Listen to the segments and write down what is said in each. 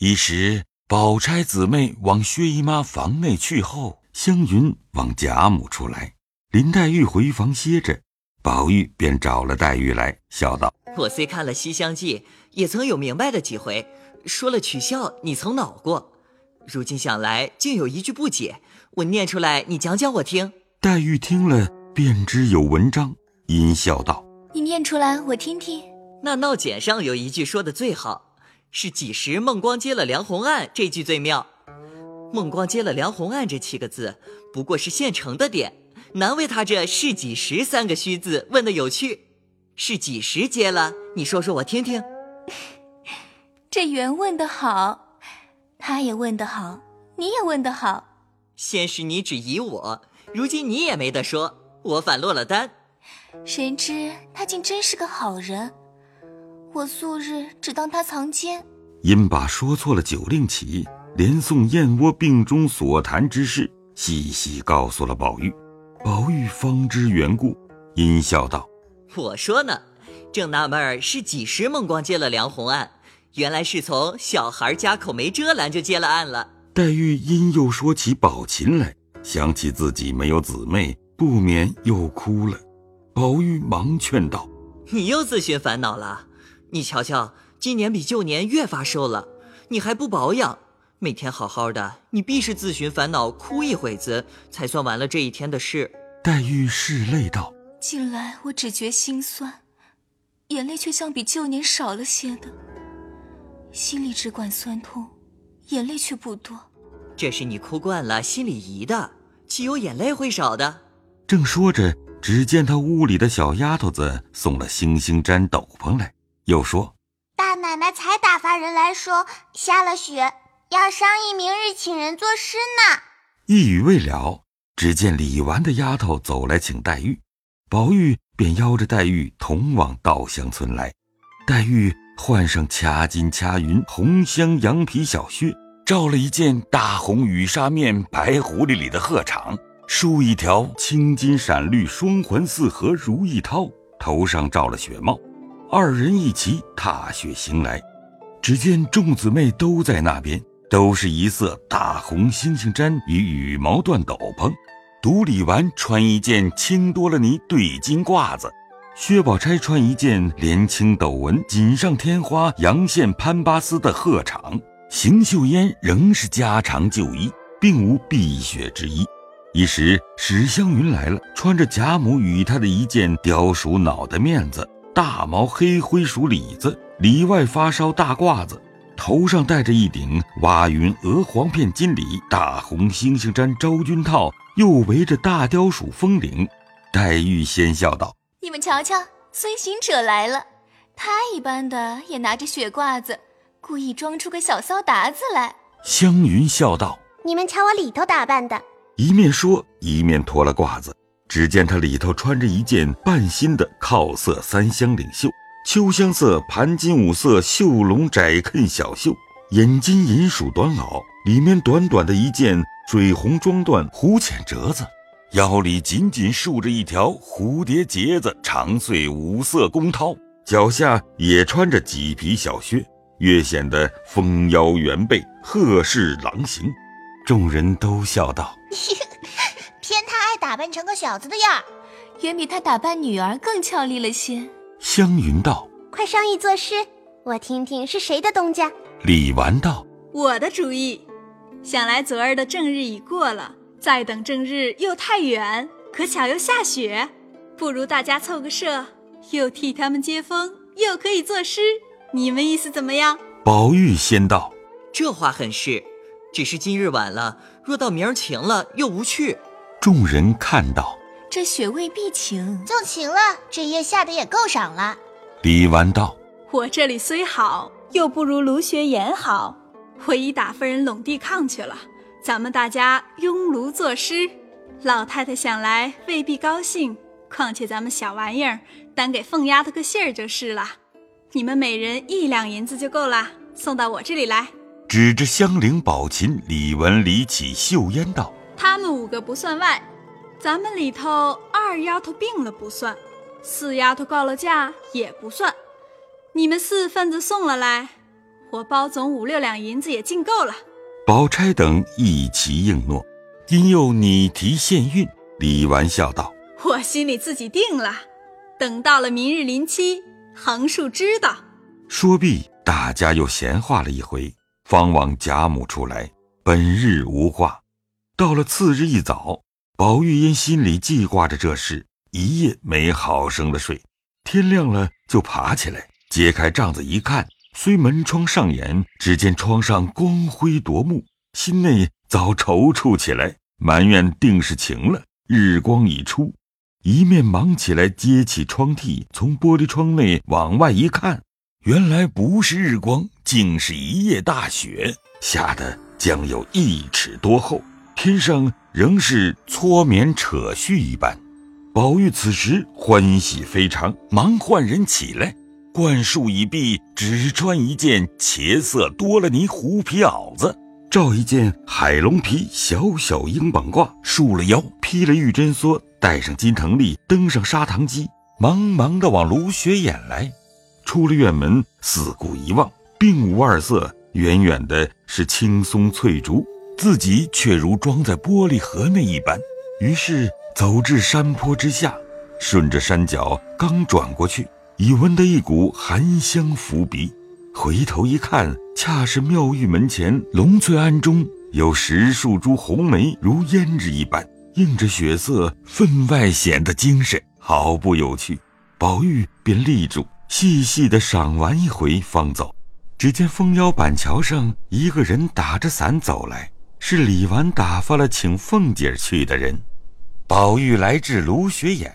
一时，宝钗姊妹往薛姨妈房内去后，湘云往贾母处来，林黛玉回房歇着，宝玉便找了黛玉来，笑道：“我虽看了《西厢记》，也曾有明白的几回，说了取笑，你曾恼过。如今想来，竟有一句不解，我念出来，你讲讲我听。”黛玉听了，便知有文章，阴笑道：“你念出来，我听听。”那闹简上有一句说的最好。是几时孟光接了梁鸿案？这句最妙。孟光接了梁鸿案这七个字，不过是现成的点，难为他这是几时三个虚字问的有趣。是几时接了？你说说我听听。这原问的好，他也问得好，你也问得好。先是你只疑我，如今你也没得说，我反落了单。谁知他竟真是个好人。我素日只当他藏奸，因把说错了酒令起，连送燕窝病中所谈之事，细细告诉了宝玉。宝玉方知缘故，阴笑道：“我说呢，正纳闷儿是几时孟光接了梁红案，原来是从小孩家口没遮拦就接了案了。”黛玉因又说起宝琴来，想起自己没有姊妹，不免又哭了。宝玉忙劝道：“你又自寻烦恼了。”你瞧瞧，今年比旧年越发瘦了，你还不保养，每天好好的，你必是自寻烦恼，哭一会子，才算完了这一天的事。黛玉拭泪道：“近来我只觉心酸，眼泪却相比旧年少了些的，心里只管酸痛，眼泪却不多。这是你哭惯了，心里疑的，岂有眼泪会少的？”正说着，只见他屋里的小丫头子送了星星毡斗篷来。又说：“大奶奶才打发人来说，下了雪，要商议明日请人作诗呢。”一语未了，只见李纨的丫头走来请黛玉，宝玉便邀着黛玉同往稻香村来。黛玉换上掐金掐云红香羊皮小靴，罩了一件大红羽纱面白狐狸里的鹤氅，梳一条青金闪绿双环四合如意绦，头上罩了雪帽。二人一齐踏雪行来，只见众姊妹都在那边，都是一色大红猩猩毡与羽毛缎斗篷，独李纨穿一件青多了呢对襟褂子，薛宝钗穿一件连青斗纹锦上添花阳线攀巴丝的鹤氅，邢岫烟仍是家常旧衣，并无避雪之衣。一时史湘云来了，穿着贾母与她的一件貂鼠脑的面子。大毛黑灰鼠李子，里外发烧大褂子，头上戴着一顶蛙云鹅黄片金里大红猩猩毡昭君套，又围着大雕鼠风领。黛玉先笑道：“你们瞧瞧，孙行者来了。他一般的也拿着雪褂子，故意装出个小骚达子来。”湘云笑道：“你们瞧我里头打扮的。”一面说，一面脱了褂子。只见他里头穿着一件半新的靠色三香领袖，秋香色盘金五色绣龙窄衬小袖，眼金银鼠短袄，里面短短的一件水红装缎弧浅折子，腰里紧紧束着一条蝴蝶结子长穗五色弓绦，脚下也穿着麂皮小靴，越显得丰腰圆背，鹤视狼形。众人都笑道。偏他爱打扮成个小子的样儿，远比他打扮女儿更俏丽了些。湘云道：“快商议作诗，我听听是谁的东家。”李纨道：“我的主意。想来昨儿的正日已过了，再等正日又太远，可巧又下雪，不如大家凑个社，又替他们接风，又可以作诗。你们意思怎么样？”宝玉先道：“这话很是，只是今日晚了，若到明儿晴了，又无趣。”众人看到，这雪未必晴，就晴了。这夜下的也够赏了。李纨道：“我这里虽好，又不如卢学言好。我已打发人拢地炕去了。咱们大家拥炉作诗。老太太想来未必高兴，况且咱们小玩意儿，单给凤丫头个信儿就是了。你们每人一两银子就够了，送到我这里来。”指着香菱、宝琴、李文、李启、秀烟道。他们五个不算外，咱们里头二丫头病了不算，四丫头告了假也不算。你们四份子送了来，我包总五六两银子也尽够了。宝钗等一齐应诺，因又拟题献韵。李纨笑道：“我心里自己定了，等到了明日临期，横竖知道。”说毕，大家又闲话了一回，方往贾母处来。本日无话，到了次日一早，宝玉因心里记挂着这事，一夜没好生的睡。天亮了，就爬起来，揭开帐子一看，虽门窗上掩，只见窗上光辉夺目，心内早踌躇起来，埋怨定是晴了。日光已出，一面忙起来揭起窗屉，从玻璃窗内往外一看，原来不是日光，竟是一夜大雪，下的将有一尺多厚，天上仍是搓棉扯絮一般。宝玉此时欢喜非常，忙唤人起来，灌漱已毕，只穿一件茄色多了泥狐皮袄子。罩一件海龙皮小小鹰膀褂，束了腰，披了玉针梭，戴上金藤笠，登上砂糖机，忙忙的往芦雪眼来。出了院门，四顾一望，并无二色，远远的是青松翠竹，自己却如装在玻璃盒内一般。于是走至山坡之下，顺着山脚刚转过去，已闻得一股寒香拂鼻。回头一看，恰是妙玉门前龙翠庵中有十数株红梅，如胭脂一般，映着血色，分外显得精神，好不有趣。宝玉便立住，细细的赏玩一回，方走。只见枫腰板桥上一个人打着伞走来，是李纨打发了请凤姐去的人。宝玉来至芦雪眼，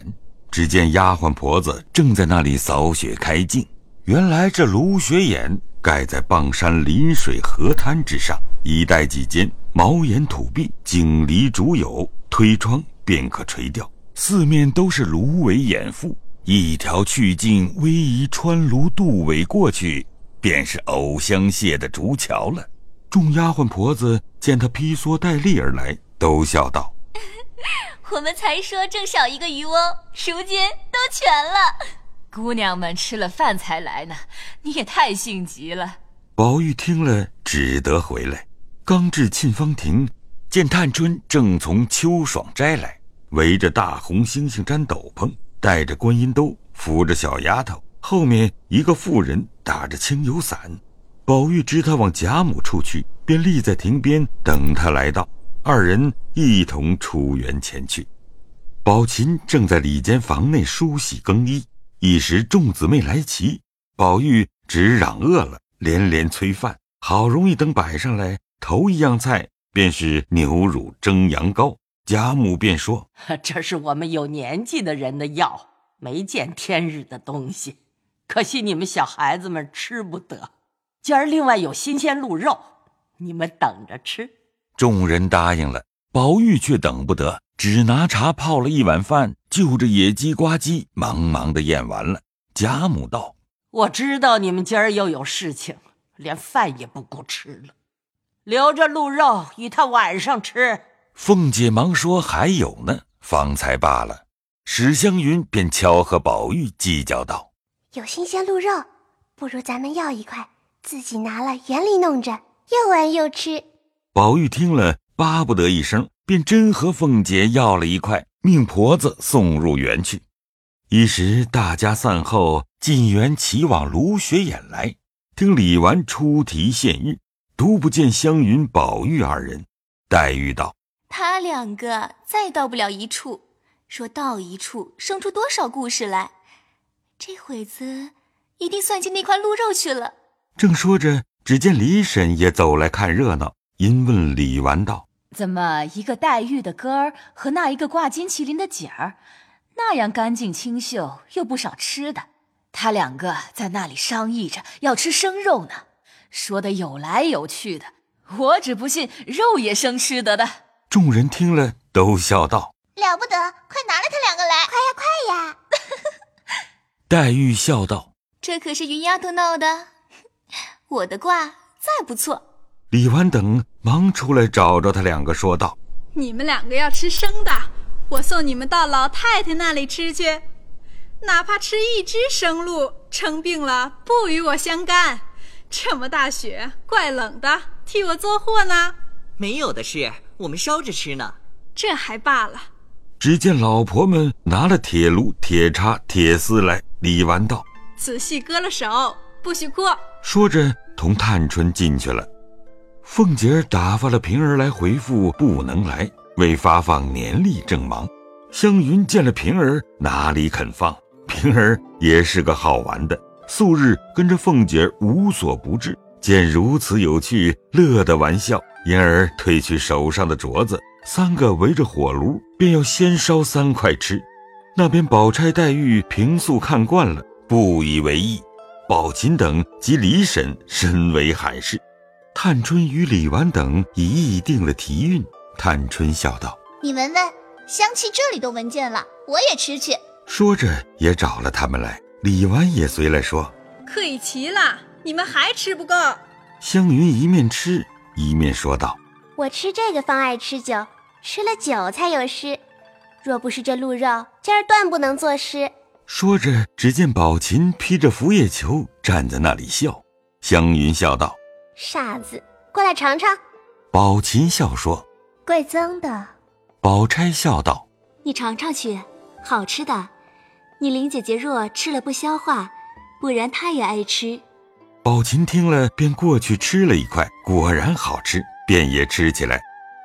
只见丫鬟婆子正在那里扫雪开镜。原来这芦雪眼盖在傍山临水河滩之上，一带几间茅檐土壁，井篱竹牖，推窗便可垂钓。四面都是芦苇掩覆，一条去径逶迤穿芦渡苇过去，便是藕香榭的竹桥了。众丫鬟婆子见他披蓑戴笠而来，都笑道：“ 我们才说正少一个渔翁，如今都全了。”姑娘们吃了饭才来呢，你也太性急了。宝玉听了，只得回来。刚至沁芳亭，见探春正从秋爽斋来，围着大红猩猩毡斗篷，戴着观音兜，扶着小丫头，后面一个妇人打着清油伞。宝玉知他往贾母处去，便立在亭边等他来到。二人一同出园前去。宝琴正在里间房内梳洗更衣。一时众姊妹来齐，宝玉只嚷饿了，连连催饭。好容易等摆上来，头一样菜便是牛乳蒸羊羔。贾母便说：“这是我们有年纪的人的药，没见天日的东西，可惜你们小孩子们吃不得。今儿另外有新鲜鹿肉，你们等着吃。”众人答应了，宝玉却等不得。只拿茶泡了一碗饭，就着野鸡呱唧，忙忙的咽完了。贾母道：“我知道你们今儿又有事情，连饭也不顾吃了，留着鹿肉与他晚上吃。”凤姐忙说：“还有呢，方才罢了。”史湘云便悄和宝玉计较道：“有新鲜鹿肉，不如咱们要一块，自己拿了园里弄着，又玩又吃。”宝玉听了，巴不得一声。便真和凤姐要了一块，命婆子送入园去。一时大家散后，进园齐往卢雪眼来，听李纨出题献玉，独不见湘云、宝玉二人。黛玉道：“他两个再到不了一处，说到一处，生出多少故事来？这会子一定算计那块鹿肉去了。”正说着，只见李婶也走来看热闹，因问李纨道。怎么一个黛玉的哥儿和那一个挂金麒麟的姐儿，那样干净清秀，又不少吃的？他两个在那里商议着要吃生肉呢，说的有来有去的。我只不信肉也生吃得的。众人听了，都笑道：“了不得！快拿了他两个来，快呀快呀！”黛玉笑道：“这可是云丫头闹的，我的卦再不错。”李纨等忙出来找着他两个，说道：“你们两个要吃生的，我送你们到老太太那里吃去。哪怕吃一只生鹿，生病了不与我相干。这么大雪，怪冷的，替我做货呢？没有的事，我们烧着吃呢。这还罢了。只见老婆们拿了铁炉、铁叉、铁丝来。李纨道：“仔细割了手，不许哭。”说着，同探春进去了。凤姐儿打发了平儿来回复不能来，为发放年历正忙。湘云见了平儿，哪里肯放？平儿也是个好玩的，素日跟着凤姐儿无所不至，见如此有趣，乐得玩笑，因而褪去手上的镯子，三个围着火炉，便要先烧三块吃。那边宝钗、黛玉平素看惯了，不以为意；宝琴等及李婶深为罕事。探春与李纨等已议定了题韵。探春笑道：“你闻闻。”香气这里都闻见了，我也吃去。说着也找了他们来，李纨也随来说：“可以齐了，你们还吃不够。”湘云一面吃一面说道：“我吃这个方爱吃酒，吃了酒才有诗。若不是这鹿肉，今儿断不能作诗。”说着，只见宝琴披着拂叶球站在那里笑。湘云笑道：“傻子，过来尝尝。”宝琴笑说：“贵增的。”宝钗笑道：“你尝尝去，好吃的。你林姐姐若吃了不消化，不然她也爱吃。”宝琴听了，便过去吃了一块，果然好吃，便也吃起来。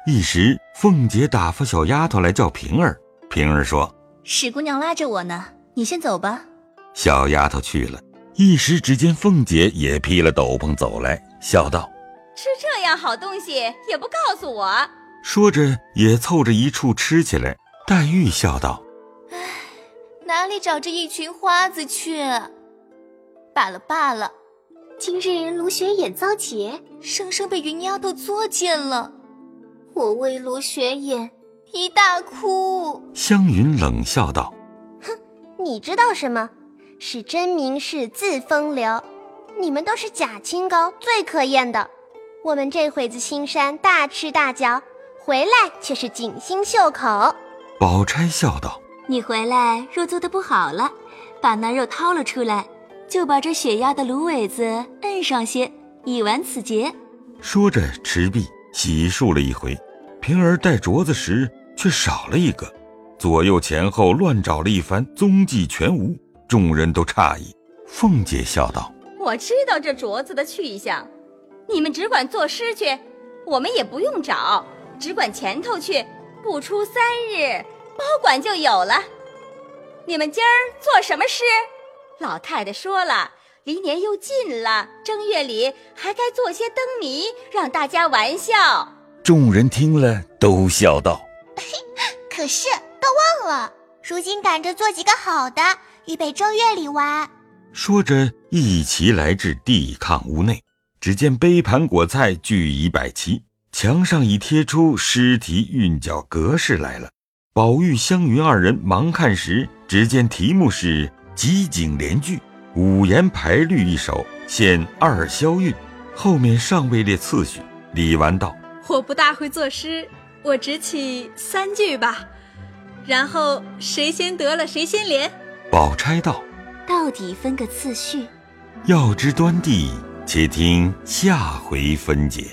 一时，凤姐打发小丫头来叫平儿。平儿说：“史姑娘拉着我呢，你先走吧。”小丫头去了。一时，之间凤姐也披了斗篷走来，笑道：“吃这样好东西也不告诉我。”说着，也凑着一处吃起来。黛玉笑道：“唉，哪里找这一群花子去？罢了罢了，今日卢雪眼遭劫，生生被云丫头作践了。我为卢雪眼一大哭。”湘云冷笑道：“哼，你知道什么？是真名士自风流，你们都是假清高，最可厌的。我们这会子青山大吃大嚼。”回来却是锦心绣口。宝钗笑道：“你回来若做的不好了，把那肉掏了出来，就把这雪压的芦苇子摁上些，以完此劫。”说着，持璧洗漱了一回。平儿戴镯子时，却少了一个，左右前后乱找了一番，踪迹全无。众人都诧异。凤姐笑道：“我知道这镯子的去向，你们只管作诗去，我们也不用找。”只管前头去，不出三日，包管就有了。你们今儿做什么诗？老太太说了，离年又近了，正月里还该做些灯谜，让大家玩笑。众人听了，都笑道：“可是都忘了，如今赶着做几个好的，预备正月里玩。”说着，一齐来至地炕屋内，只见杯盘果菜俱已摆齐。墙上已贴出诗题韵脚格式来了。宝玉、湘云二人忙看时，只见题目是“集景联句，五言排律一首，现二消韵”，后面尚未列次序。李纨道：“我不大会作诗，我只起三句吧。然后谁先得了，谁先连。”宝钗道：“到底分个次序。”要知端地，且听下回分解。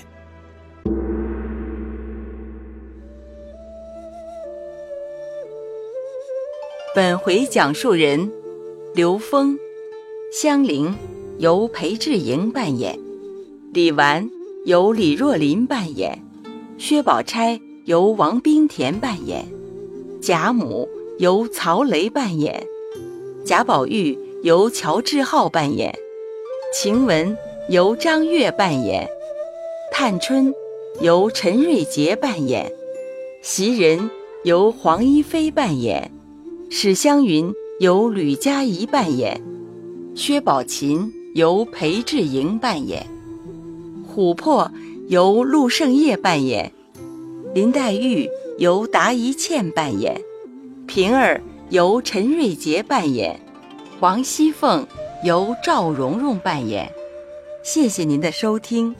本回讲述人：刘峰、香菱由裴志莹扮演，李纨由李若琳扮演，薛宝钗由王冰田扮演，贾母由曹雷扮演，贾宝玉由乔志浩扮演，晴雯由张月扮演，探春由陈瑞杰扮演，袭人由黄一飞扮演。史湘云由吕佳怡扮演，薛宝琴由裴志莹扮演，琥珀由陆胜业扮演，林黛玉由达一茜扮演，平儿由陈瑞杰扮演，王熙凤由赵蓉蓉扮演。谢谢您的收听。